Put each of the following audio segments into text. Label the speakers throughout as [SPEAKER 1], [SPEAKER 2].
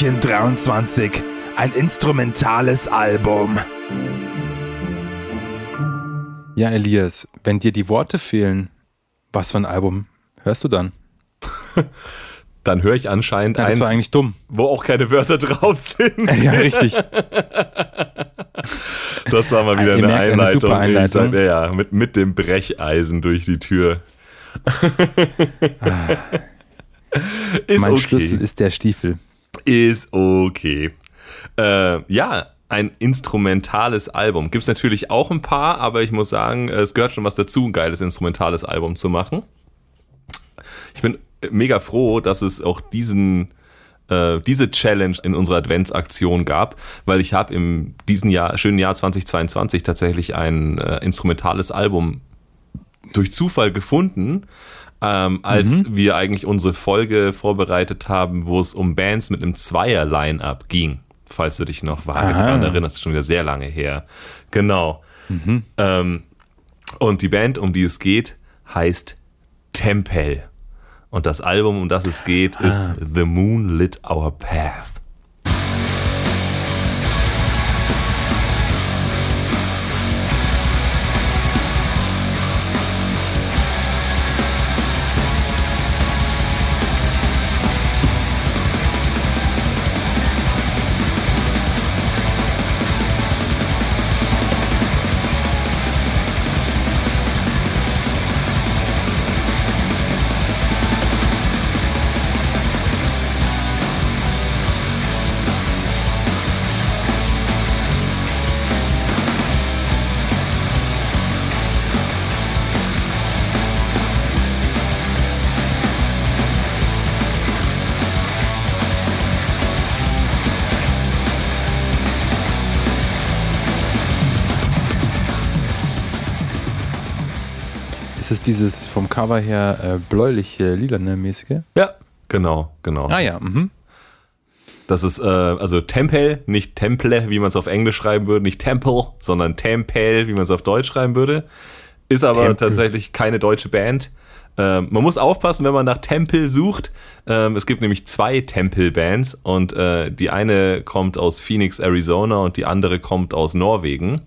[SPEAKER 1] Türchen 23. Ein instrumentales Album.
[SPEAKER 2] Ja, Elias, wenn dir die Worte fehlen, was für ein Album hörst du dann?
[SPEAKER 3] Dann höre ich anscheinend
[SPEAKER 2] Ja, das
[SPEAKER 3] eins,
[SPEAKER 2] war eigentlich dumm.
[SPEAKER 3] wo auch keine Wörter drauf sind.
[SPEAKER 2] Ja, richtig.
[SPEAKER 3] Das war mal wieder eine
[SPEAKER 2] merkt, eine
[SPEAKER 3] Einleitung.
[SPEAKER 2] Einleitung.
[SPEAKER 3] Sag, Ja, ja, mit, mit dem Brecheisen durch die Tür. ist
[SPEAKER 2] mein
[SPEAKER 3] okay.
[SPEAKER 2] Schlüssel ist der Stiefel.
[SPEAKER 3] Ist okay. Äh, ja, ein instrumentales Album. Gibt es natürlich auch ein paar, aber ich muss sagen, es gehört schon was dazu, ein geiles instrumentales Album zu machen. Ich bin mega froh, dass es auch diesen äh, diese Challenge in unserer Adventsaktion gab, weil ich habe im diesen Jahr, schönen Jahr 2022 tatsächlich ein äh, instrumentales Album durch Zufall gefunden, ähm, als wir eigentlich unsere Folge vorbereitet haben, wo es um Bands mit einem Zweier-Line-Up ging. Falls du dich noch vage daran erinnerst, schon wieder sehr lange her. Genau. Ähm, und die Band, um die es geht, heißt Tempel. Und das Album, um das es geht, ist The Moon Lit Our Path.
[SPEAKER 2] Ist es dieses vom Cover her äh, bläuliche, lilane mäßige?
[SPEAKER 3] Ja, genau, genau.
[SPEAKER 2] Ah ja, mhm.
[SPEAKER 3] Das ist äh, also Tempel, nicht Temple, wie man es auf Englisch schreiben würde, nicht Temple, sondern Tempel, wie man es auf Deutsch schreiben würde. Ist aber
[SPEAKER 2] Tempel.
[SPEAKER 3] tatsächlich keine deutsche Band. Ähm, man muss aufpassen, wenn man nach Tempel sucht. Ähm, es gibt nämlich zwei Tempel-Bands und äh, die eine kommt aus Phoenix, Arizona und die andere kommt aus Norwegen.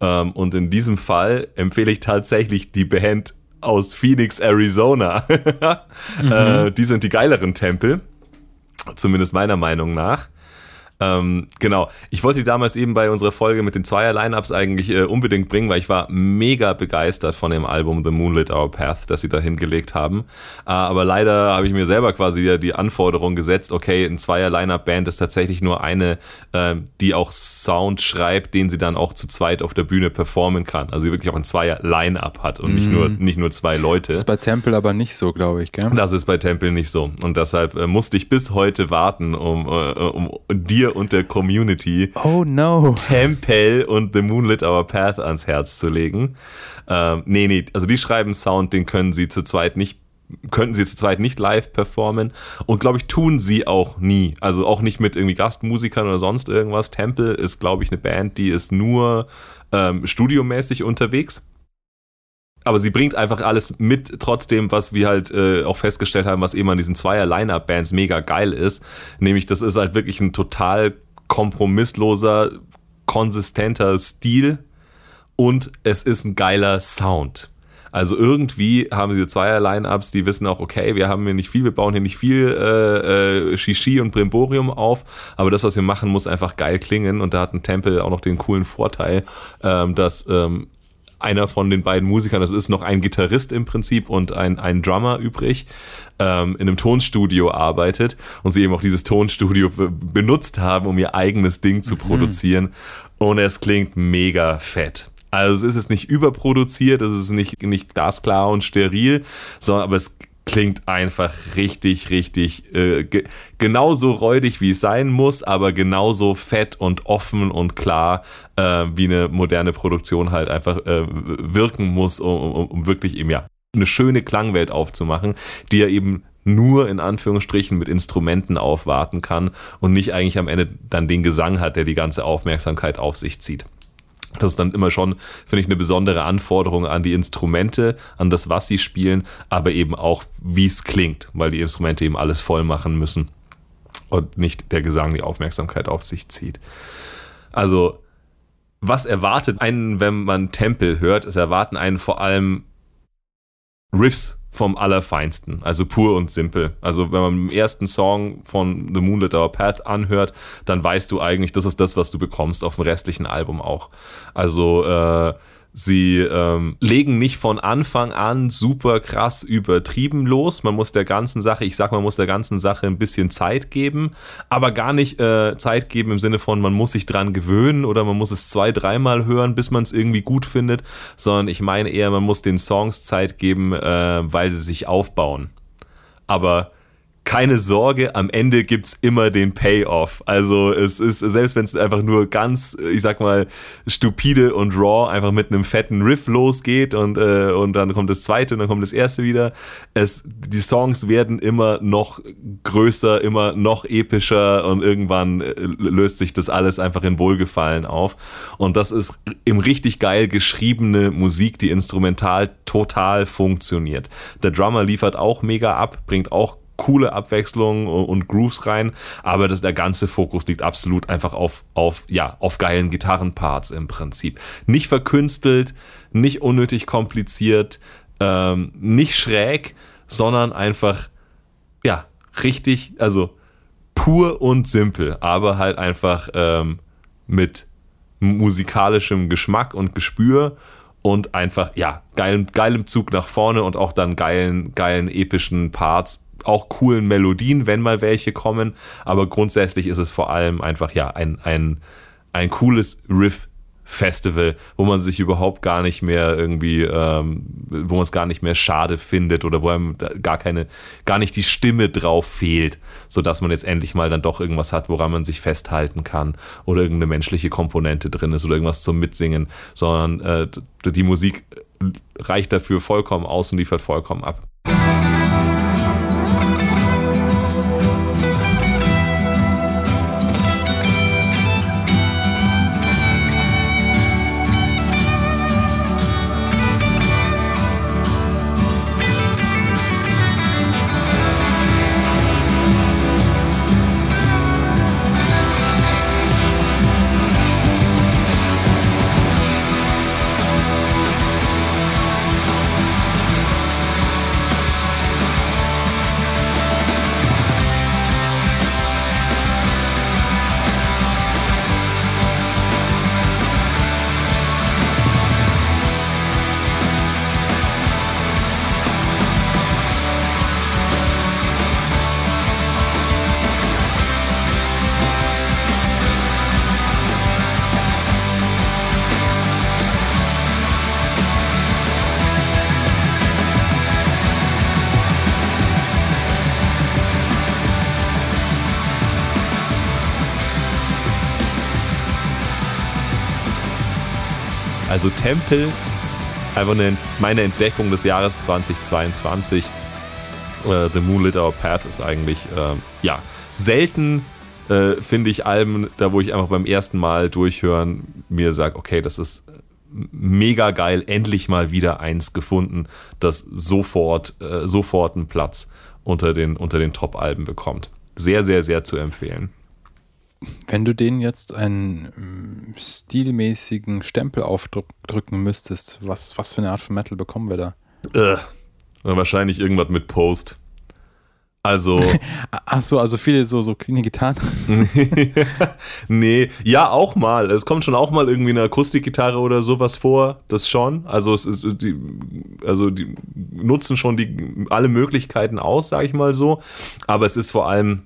[SPEAKER 3] Ähm, und in diesem Fall empfehle ich tatsächlich die Band aus Phoenix, Arizona. äh, die sind die geileren Tempel. Zumindest meiner Meinung nach. Ähm, genau. Ich wollte die damals eben bei unserer Folge mit den Zweier-Lineups eigentlich äh, unbedingt bringen, weil ich war mega begeistert von dem Album The Moonlit Our Path, das sie da hingelegt haben. Äh, aber leider habe ich mir selber quasi ja die Anforderung gesetzt, okay, ein Zweier-Lineup-Band ist tatsächlich nur eine, äh, die auch Sound schreibt, den sie dann auch zu zweit auf der Bühne performen kann. Also die wirklich auch ein Zweier-Line-Up hat und nicht, nur, nicht nur zwei Leute.
[SPEAKER 2] Das ist bei Tempel aber nicht so, glaube ich, gell?
[SPEAKER 3] Das ist bei Tempel nicht so. Und deshalb äh, musste ich bis heute warten, um, äh, um dir und der Community
[SPEAKER 2] Oh no.
[SPEAKER 3] Tempel und The Moonlit Our Path ans Herz zu legen. Ähm, nee, nee, also die schreiben Sound, den können sie zu zweit nicht könnten sie zu zweit nicht live performen und glaube ich tun sie auch nie. Also auch nicht mit irgendwie Gastmusikern oder sonst irgendwas. Tempel ist glaube ich eine Band, die ist nur ähm, studiomäßig unterwegs. Aber sie bringt einfach alles mit, trotzdem, was wir halt äh, auch festgestellt haben, was eben an diesen Zweier-Line-Up-Bands mega geil ist. Nämlich, das ist halt wirklich ein total kompromissloser, konsistenter Stil und es ist ein geiler Sound. Also irgendwie haben diese Zweier-Line-Ups, die wissen auch, okay, wir haben hier nicht viel, wir bauen hier nicht viel äh, äh, Shishi und Brimborium auf, aber das, was wir machen, muss einfach geil klingen und da hat ein Tempel auch noch den coolen Vorteil, ähm, dass ähm, einer von den beiden Musikern, das ist noch ein Gitarrist im Prinzip und ein, ein Drummer übrig, ähm, in einem Tonstudio arbeitet und sie eben auch dieses Tonstudio be- benutzt haben, um ihr eigenes Ding zu produzieren. Und es klingt mega fett. Also es ist jetzt nicht überproduziert, es ist nicht, nicht glasklar und steril, sondern aber es klingt einfach richtig, richtig äh, ge genauso räudig, wie es sein muss, aber genauso fett und offen und klar, äh, wie eine moderne Produktion halt einfach äh, wirken muss, um, um, um wirklich eben ja eine schöne Klangwelt aufzumachen, die ja eben nur in Anführungsstrichen mit Instrumenten aufwarten kann und nicht eigentlich am Ende dann den Gesang hat, der die ganze Aufmerksamkeit auf sich zieht. Das ist dann immer schon, finde ich, eine besondere Anforderung an die Instrumente, an das, was sie spielen, aber eben auch, wie es klingt, weil die Instrumente eben alles voll machen müssen. und nicht der Gesang die Aufmerksamkeit auf sich zieht. Also, was erwartet einen, wenn man Tempel hört? Es erwarten einen vor allem Riffs vom Allerfeinsten, also pur und simpel. Also wenn man den ersten Song von The Moonlit Our Path anhört, dann weißt du eigentlich, das ist das, was du bekommst auf dem restlichen Album auch. Also äh, Sie ähm, legen nicht von Anfang an super krass übertrieben los. Man muss der ganzen Sache, ich sag, man muss der ganzen Sache ein bisschen Zeit geben, aber gar nicht äh, Zeit geben im Sinne von, man muss sich dran gewöhnen oder man muss es zwei, dreimal hören, bis man es irgendwie gut findet, sondern ich meine eher, man muss den Songs Zeit geben, äh, weil sie sich aufbauen. Aber keine Sorge, am Ende gibt es immer den Payoff. Also es ist, selbst wenn es einfach nur ganz, ich sag mal, stupide und raw einfach mit einem fetten Riff losgeht und, äh, und dann kommt das zweite und dann kommt das erste wieder. Es, die Songs werden immer noch größer, immer noch epischer und irgendwann äh, löst sich das alles einfach in Wohlgefallen auf. Und das ist im richtig geil geschriebene Musik, die instrumental total funktioniert. Der Drummer liefert auch mega ab, bringt auch coole Abwechslung und Grooves rein, aber das, der ganze Fokus liegt absolut einfach auf, auf, ja, auf geilen Gitarrenparts im Prinzip. Nicht verkünstelt, nicht unnötig kompliziert, ähm, nicht schräg, sondern einfach, ja, richtig, also pur und simpel, aber halt einfach ähm, mit musikalischem Geschmack und Gespür und einfach, ja, geilem, geilem Zug nach vorne und auch dann geilen, geilen epischen Parts auch coolen Melodien, wenn mal welche kommen. Aber grundsätzlich ist es vor allem einfach ja ein, ein, ein cooles Riff. Festival, wo man sich überhaupt gar nicht mehr irgendwie, ähm, wo man es gar nicht mehr schade findet oder wo einem gar keine, gar nicht die Stimme drauf fehlt, sodass man jetzt endlich mal dann doch irgendwas hat, woran man sich festhalten kann oder irgendeine menschliche Komponente drin ist oder irgendwas zum Mitsingen, sondern äh, die Musik reicht dafür vollkommen aus und liefert vollkommen ab. Also Tempel, einfach eine, meine Entdeckung des Jahres 2022. Uh, The Moonlit Our Path ist eigentlich, uh, ja, selten uh, finde ich Alben, da wo ich einfach beim ersten Mal durchhören mir sage, okay, das ist mega geil, endlich mal wieder eins gefunden, das sofort, äh, sofort einen Platz unter den, unter den Top-Alben bekommt. Sehr, sehr, sehr zu empfehlen.
[SPEAKER 2] Wenn du denen jetzt einen ähm, stilmäßigen Stempel aufdrücken müsstest, was, was für eine Art von Metal bekommen wir da?
[SPEAKER 3] Äh, wahrscheinlich irgendwas mit Post. Also.
[SPEAKER 2] Ach so, also viele so, so cleane Gitarren.
[SPEAKER 3] nee, ja, auch mal. Es kommt schon auch mal irgendwie eine Akustikgitarre oder sowas vor. Das schon. Also es ist die, also die nutzen schon die alle Möglichkeiten aus, sag ich mal so. Aber es ist vor allem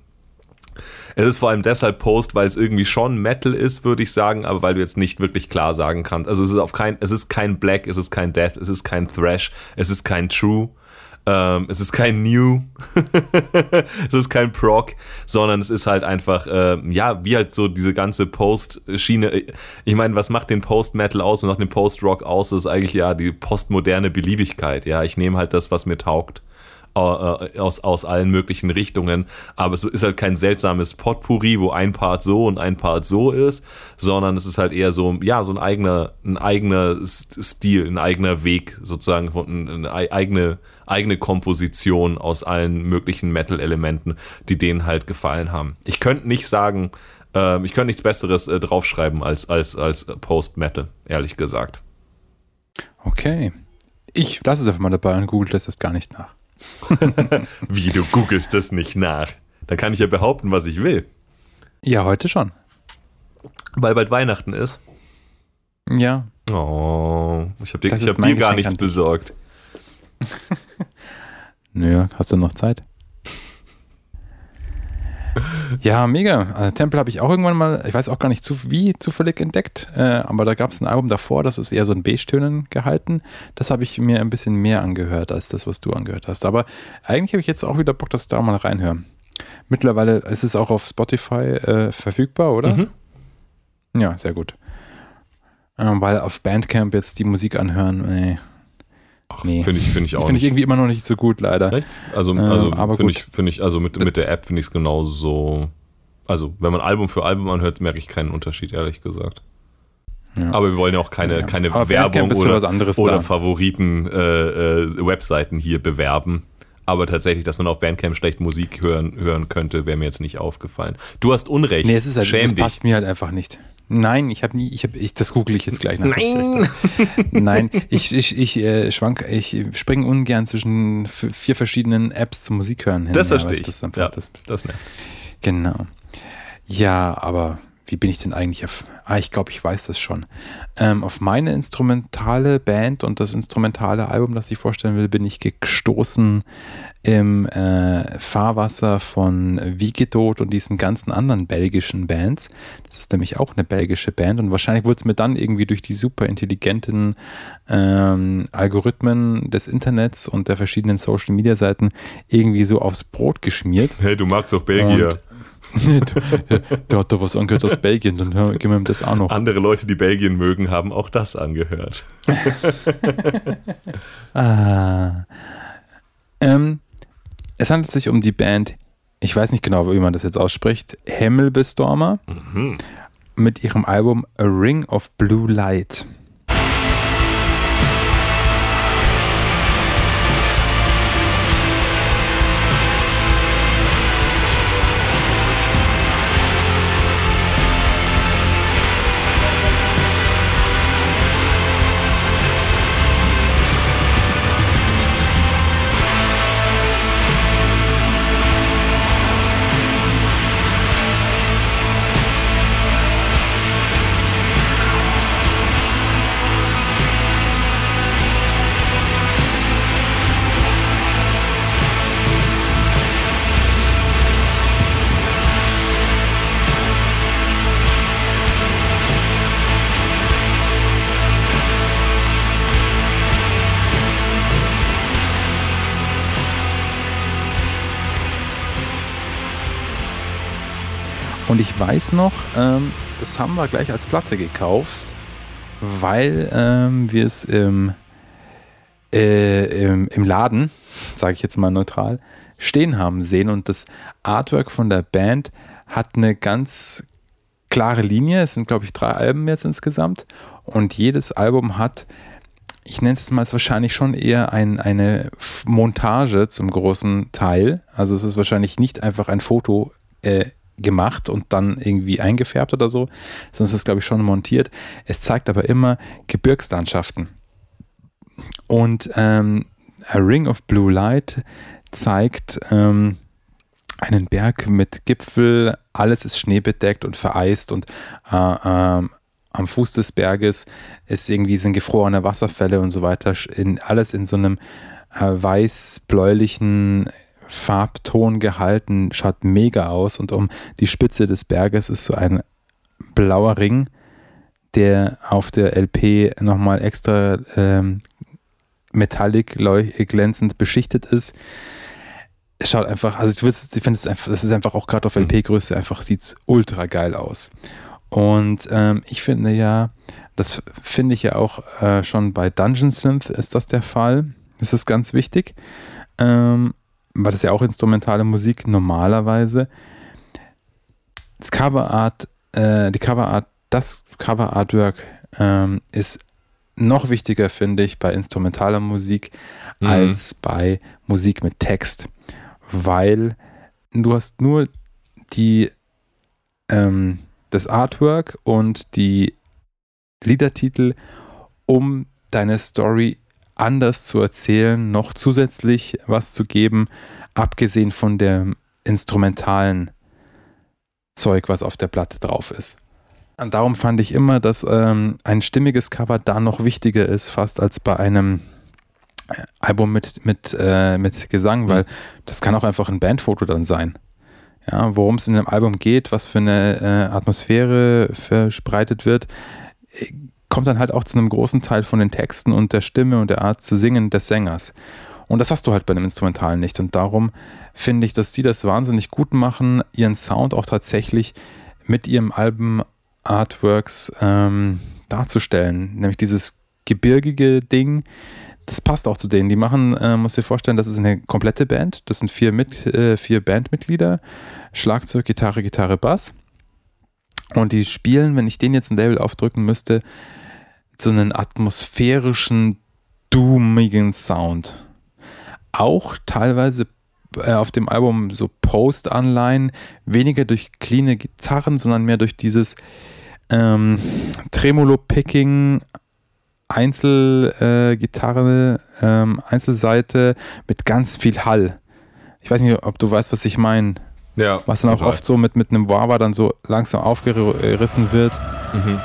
[SPEAKER 3] es ist vor allem deshalb Post, weil es irgendwie schon Metal ist, würde ich sagen, aber weil du jetzt nicht wirklich klar sagen kannst. Also es ist auf kein, es ist kein Black, es ist kein Death, es ist kein Thrash, es ist kein True. Ähm, es ist kein New, es ist kein Proc, sondern es ist halt einfach, äh, ja, wie halt so diese ganze Post-Schiene. Ich meine, was macht den Post-Metal aus und macht den Post-Rock aus? Das ist eigentlich ja die postmoderne Beliebigkeit. Ja, ich nehme halt das, was mir taugt. Äh, aus, aus allen möglichen Richtungen. Aber es ist halt kein seltsames Potpourri, wo ein Part so und ein Part so ist, sondern es ist halt eher so, ja, so ein eigener, ein eigener Stil, ein eigener Weg sozusagen, eine eigene, eigene Komposition aus allen möglichen Metal-Elementen, die denen halt gefallen haben. Ich könnte nicht sagen, äh, ich könnte nichts Besseres äh, draufschreiben als, als, als Post-Metal, ehrlich gesagt.
[SPEAKER 2] Okay. Ich lasse es einfach mal dabei und google das jetzt gar nicht nach.
[SPEAKER 3] Wie, du googelst das nicht nach? Dann kann ich ja behaupten, was ich will.
[SPEAKER 2] Ja, heute schon.
[SPEAKER 3] Weil bald Weihnachten ist.
[SPEAKER 2] Ja.
[SPEAKER 3] Oh, ich habe dir, ich hab dir gar nichts besorgt.
[SPEAKER 2] Nö, hast du noch Zeit? Ja, mega. Also, Tempel habe ich auch irgendwann mal, ich weiß auch gar nicht zu, wie zufällig entdeckt, äh, aber da gab es ein Album davor, das ist eher so in Beige-Tönen gehalten. Das habe ich mir ein bisschen mehr angehört als das, was du angehört hast. Aber eigentlich habe ich jetzt auch wieder Bock, dass da mal reinhöre. Mittlerweile ist es auch auf Spotify äh, verfügbar, oder?
[SPEAKER 3] Mhm.
[SPEAKER 2] Ja, sehr gut. Ähm, weil auf Bandcamp jetzt die Musik anhören, nee.
[SPEAKER 3] Ach,
[SPEAKER 2] Nee.
[SPEAKER 3] Finde ich, find ich auch
[SPEAKER 2] Finde ich irgendwie immer noch nicht so gut, leider.
[SPEAKER 3] Echt? Also,
[SPEAKER 2] Ähm,
[SPEAKER 3] also
[SPEAKER 2] aber
[SPEAKER 3] finde ich, finde ich, also mit, mit der App finde ich es genauso. Also, wenn man Album für Album anhört, merke ich keinen Unterschied, ehrlich gesagt.
[SPEAKER 2] Ja.
[SPEAKER 3] Aber wir wollen ja auch keine,
[SPEAKER 2] Ja.
[SPEAKER 3] keine
[SPEAKER 2] Aber
[SPEAKER 3] Werbung oder, oder
[SPEAKER 2] da.
[SPEAKER 3] Favoriten äh, äh, Webseiten hier bewerben. Aber tatsächlich, dass man auf Bandcamp schlecht Musik hören, hören könnte, wäre mir jetzt nicht aufgefallen. Du hast Unrecht.
[SPEAKER 2] Nee, es ist halt,
[SPEAKER 3] Schäm
[SPEAKER 2] das
[SPEAKER 3] dich.
[SPEAKER 2] passt mir halt einfach nicht. Nein, ich habe nie, ich habe, ich, das google ich jetzt gleich nach.
[SPEAKER 3] Nein!
[SPEAKER 2] Nein, ich, ich, ich äh, schwank, ich springe ungern zwischen vier verschiedenen Apps zum Musik hören hin.
[SPEAKER 3] Das
[SPEAKER 2] Ja,
[SPEAKER 3] verstehe
[SPEAKER 2] weißt
[SPEAKER 3] ich.
[SPEAKER 2] Das einfach,
[SPEAKER 3] ja,
[SPEAKER 2] das,
[SPEAKER 3] das nervt.
[SPEAKER 2] genau. Ja, aber wie bin ich denn eigentlich auf, ah, ich glaube, ich weiß das schon. Ähm, auf meine instrumentale Band und das instrumentale Album, das ich vorstellen will, bin ich gestoßen im äh, Fahrwasser von Wiegetod und diesen ganzen anderen belgischen Bands. Das ist nämlich auch eine belgische Band und wahrscheinlich wurde es mir dann irgendwie durch die super intelligenten ähm, Algorithmen des Internets und der verschiedenen Social Media Seiten irgendwie so aufs Brot geschmiert.
[SPEAKER 3] Hey, du magst doch Belgier.
[SPEAKER 2] Und- Der hat da was angehört aus Belgien, dann hör- geben wir ihm das auch noch.
[SPEAKER 3] Andere Leute, die Belgien mögen, haben auch das angehört.
[SPEAKER 2] Ah. Ähm, es handelt sich um die Band, ich weiß nicht genau, wie man das jetzt ausspricht, Hemmelbestormer
[SPEAKER 3] Mhm.
[SPEAKER 2] mit ihrem Album A Ring of Blue Light. Und ich weiß noch, ähm, das haben wir gleich als Platte gekauft, weil ähm, wir es im, äh, im, im Laden, sage ich jetzt mal neutral, stehen haben sehen. Und das Artwork von der Band hat eine ganz klare Linie. Es sind, glaube ich, drei Alben jetzt insgesamt. Und jedes Album hat, ich nenne es jetzt mal, ist wahrscheinlich schon eher ein, eine Montage zum großen Teil. Also es ist wahrscheinlich nicht einfach ein Foto äh, gemacht und dann irgendwie eingefärbt oder so, es ist, glaube ich, schon montiert. Es zeigt aber immer Gebirgslandschaften. Und ähm, A Ring of Blue Light zeigt ähm, einen Berg mit Gipfel, alles ist schneebedeckt und vereist und äh, ähm, am Fuß des Berges ist irgendwie sind gefrorene Wasserfälle und so weiter, in, alles in so einem äh, weiß-bläulichen Farbton gehalten, schaut mega aus und um die Spitze des Berges ist so ein blauer Ring, der auf der LP nochmal extra ähm, metallic glänzend beschichtet ist. Es schaut einfach, also ich, ich finde es einfach, das ist einfach auch gerade auf
[SPEAKER 3] Mhm.
[SPEAKER 2] LP-Größe einfach, sieht es ultra geil aus. Und ähm, ich finde ja, das finde ich ja auch äh, schon bei Dungeon Synth ist das der Fall. Das ist ganz wichtig. Ähm, weil das ja auch instrumentale Musik normalerweise. Das Coverart, äh, die Coverart, das Cover-Artwork ähm, ist noch wichtiger, finde ich, bei instrumentaler Musik mhm. als bei Musik mit Text, weil du hast nur die ähm, das Artwork und die Liedertitel, um deine Story anders zu erzählen, noch zusätzlich was zu geben, abgesehen von dem instrumentalen Zeug, was auf der Platte drauf ist. Und darum fand ich immer, dass ähm, ein stimmiges Cover da noch wichtiger ist, fast als bei einem Album mit, mit, äh, mit Gesang, mhm. weil das kann auch einfach ein Bandfoto dann sein. Ja, worum es in dem Album geht, was für eine äh, Atmosphäre verbreitet wird, kommt dann halt auch zu einem großen Teil von den Texten und der Stimme und der Art zu singen des Sängers. Und das hast du halt bei einem Instrumentalen nicht. Und darum finde ich, dass die das wahnsinnig gut machen, ihren Sound auch tatsächlich mit ihrem Album Artworks ähm, darzustellen. Nämlich dieses gebirgige Ding, das passt auch zu denen. Die machen, äh, muss dir vorstellen, das ist eine komplette Band. Das sind vier, mit, äh, vier Bandmitglieder. Schlagzeug, Gitarre, Gitarre, Bass. Und die spielen, wenn ich den jetzt ein Label aufdrücken müsste, so einen atmosphärischen, doomigen Sound. Auch teilweise äh, auf dem Album so Post-Anleihen, weniger durch cleane Gitarren, sondern mehr durch dieses ähm, Tremolo-Picking, Einzelgitarre, äh, ähm, Einzelseite mit ganz viel Hall. Ich weiß nicht, ob du weißt, was ich meine. Ja. Was dann auch oft so mit, mit einem Wawa dann so langsam aufgerissen wird. Mhm.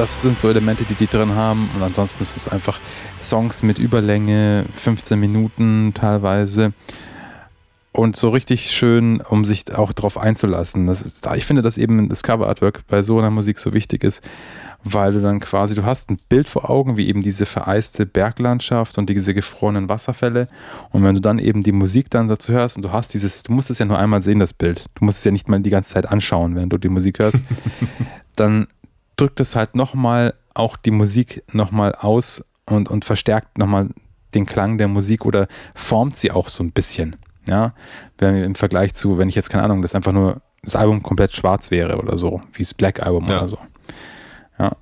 [SPEAKER 2] Das sind so Elemente, die die drin haben. Und ansonsten ist es einfach Songs mit Überlänge, 15 Minuten teilweise. Und so richtig schön, um sich auch darauf einzulassen. Das ist, ich finde, dass eben das Cover-Artwork bei so einer Musik so wichtig ist, weil du dann quasi, du hast ein Bild vor Augen, wie eben diese vereiste Berglandschaft und diese gefrorenen Wasserfälle. Und wenn du dann eben die Musik dann dazu hörst und du hast dieses, du musst es ja nur einmal sehen, das Bild. Du musst es ja nicht mal die ganze Zeit anschauen, wenn du die Musik hörst. dann drückt es halt nochmal auch die Musik nochmal aus und, und verstärkt nochmal den Klang der Musik oder formt sie auch so ein bisschen. Ja, im Vergleich zu, wenn ich jetzt keine Ahnung, das einfach nur das Album komplett schwarz wäre oder so, wie das Black Album ja. oder so. Ja.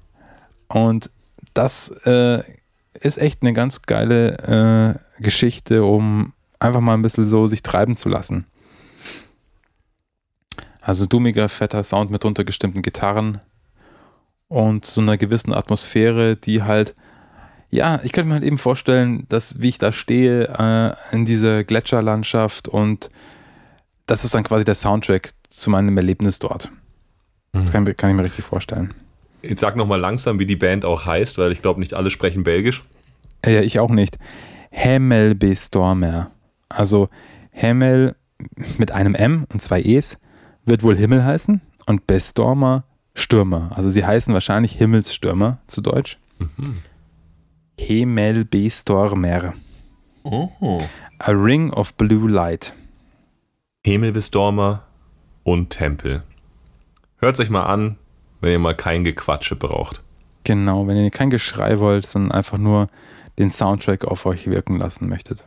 [SPEAKER 2] Und das äh, ist echt eine ganz geile äh, Geschichte, um einfach mal ein bisschen so sich treiben zu lassen. Also dummiger, fetter Sound mit runtergestimmten Gitarren, und so einer gewissen Atmosphäre, die halt, ja, ich könnte mir halt eben vorstellen, dass wie ich da stehe äh, in dieser Gletscherlandschaft und das ist dann quasi der Soundtrack zu meinem Erlebnis dort. Das mhm. kann, kann ich mir richtig vorstellen.
[SPEAKER 3] Jetzt sag nochmal langsam, wie die Band auch heißt, weil ich glaube, nicht alle sprechen Belgisch.
[SPEAKER 2] Ja, ich auch nicht. Hemmel Bestormer. Also Hemmel mit einem M und zwei E's wird wohl Himmel heißen und Bestormer Stürmer. Also sie heißen wahrscheinlich Himmelsstürmer zu Deutsch. Mhm. Himmelbestormer. Oh. A Ring of Blue Light.
[SPEAKER 3] Himmelbestormer und Tempel. Hört sich mal an, wenn ihr mal kein Gequatsche braucht.
[SPEAKER 2] Genau, wenn ihr kein Geschrei wollt, sondern einfach nur den Soundtrack auf euch wirken lassen möchtet.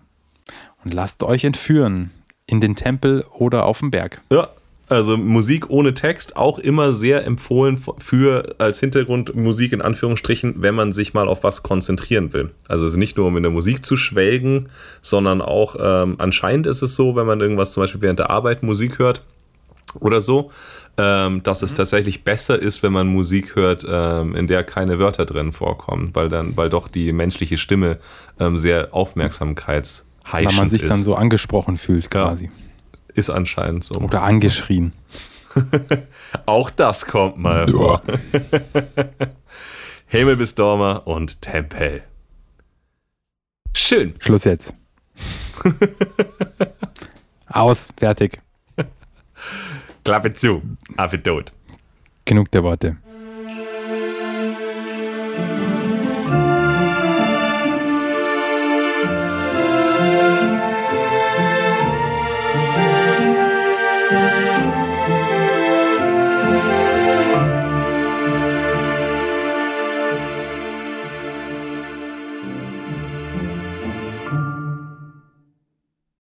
[SPEAKER 2] Und lasst euch entführen in den Tempel oder auf dem Berg.
[SPEAKER 3] Ja, also Musik ohne Text auch immer sehr empfohlen für als Hintergrundmusik in Anführungsstrichen, wenn man sich mal auf was konzentrieren will. Also nicht nur um in der Musik zu schwelgen, sondern auch ähm, anscheinend ist es so, wenn man irgendwas zum Beispiel während der Arbeit Musik hört, oder so, ähm, dass es tatsächlich besser ist, wenn man Musik hört, ähm, in der keine Wörter drin vorkommen, weil dann, weil doch die menschliche Stimme ähm, sehr aufmerksamkeitsheischend
[SPEAKER 2] Weil man sich
[SPEAKER 3] ist.
[SPEAKER 2] dann so angesprochen fühlt
[SPEAKER 3] Ja.
[SPEAKER 2] quasi.
[SPEAKER 3] Ist anscheinend so.
[SPEAKER 2] Oder angeschrien.
[SPEAKER 3] Auch das kommt mal vor. Himmel bis Dormer und Tempel. Schön.
[SPEAKER 2] Schluss jetzt. Aus, fertig.
[SPEAKER 3] Klappe zu. Affe tot.
[SPEAKER 2] Genug der Worte.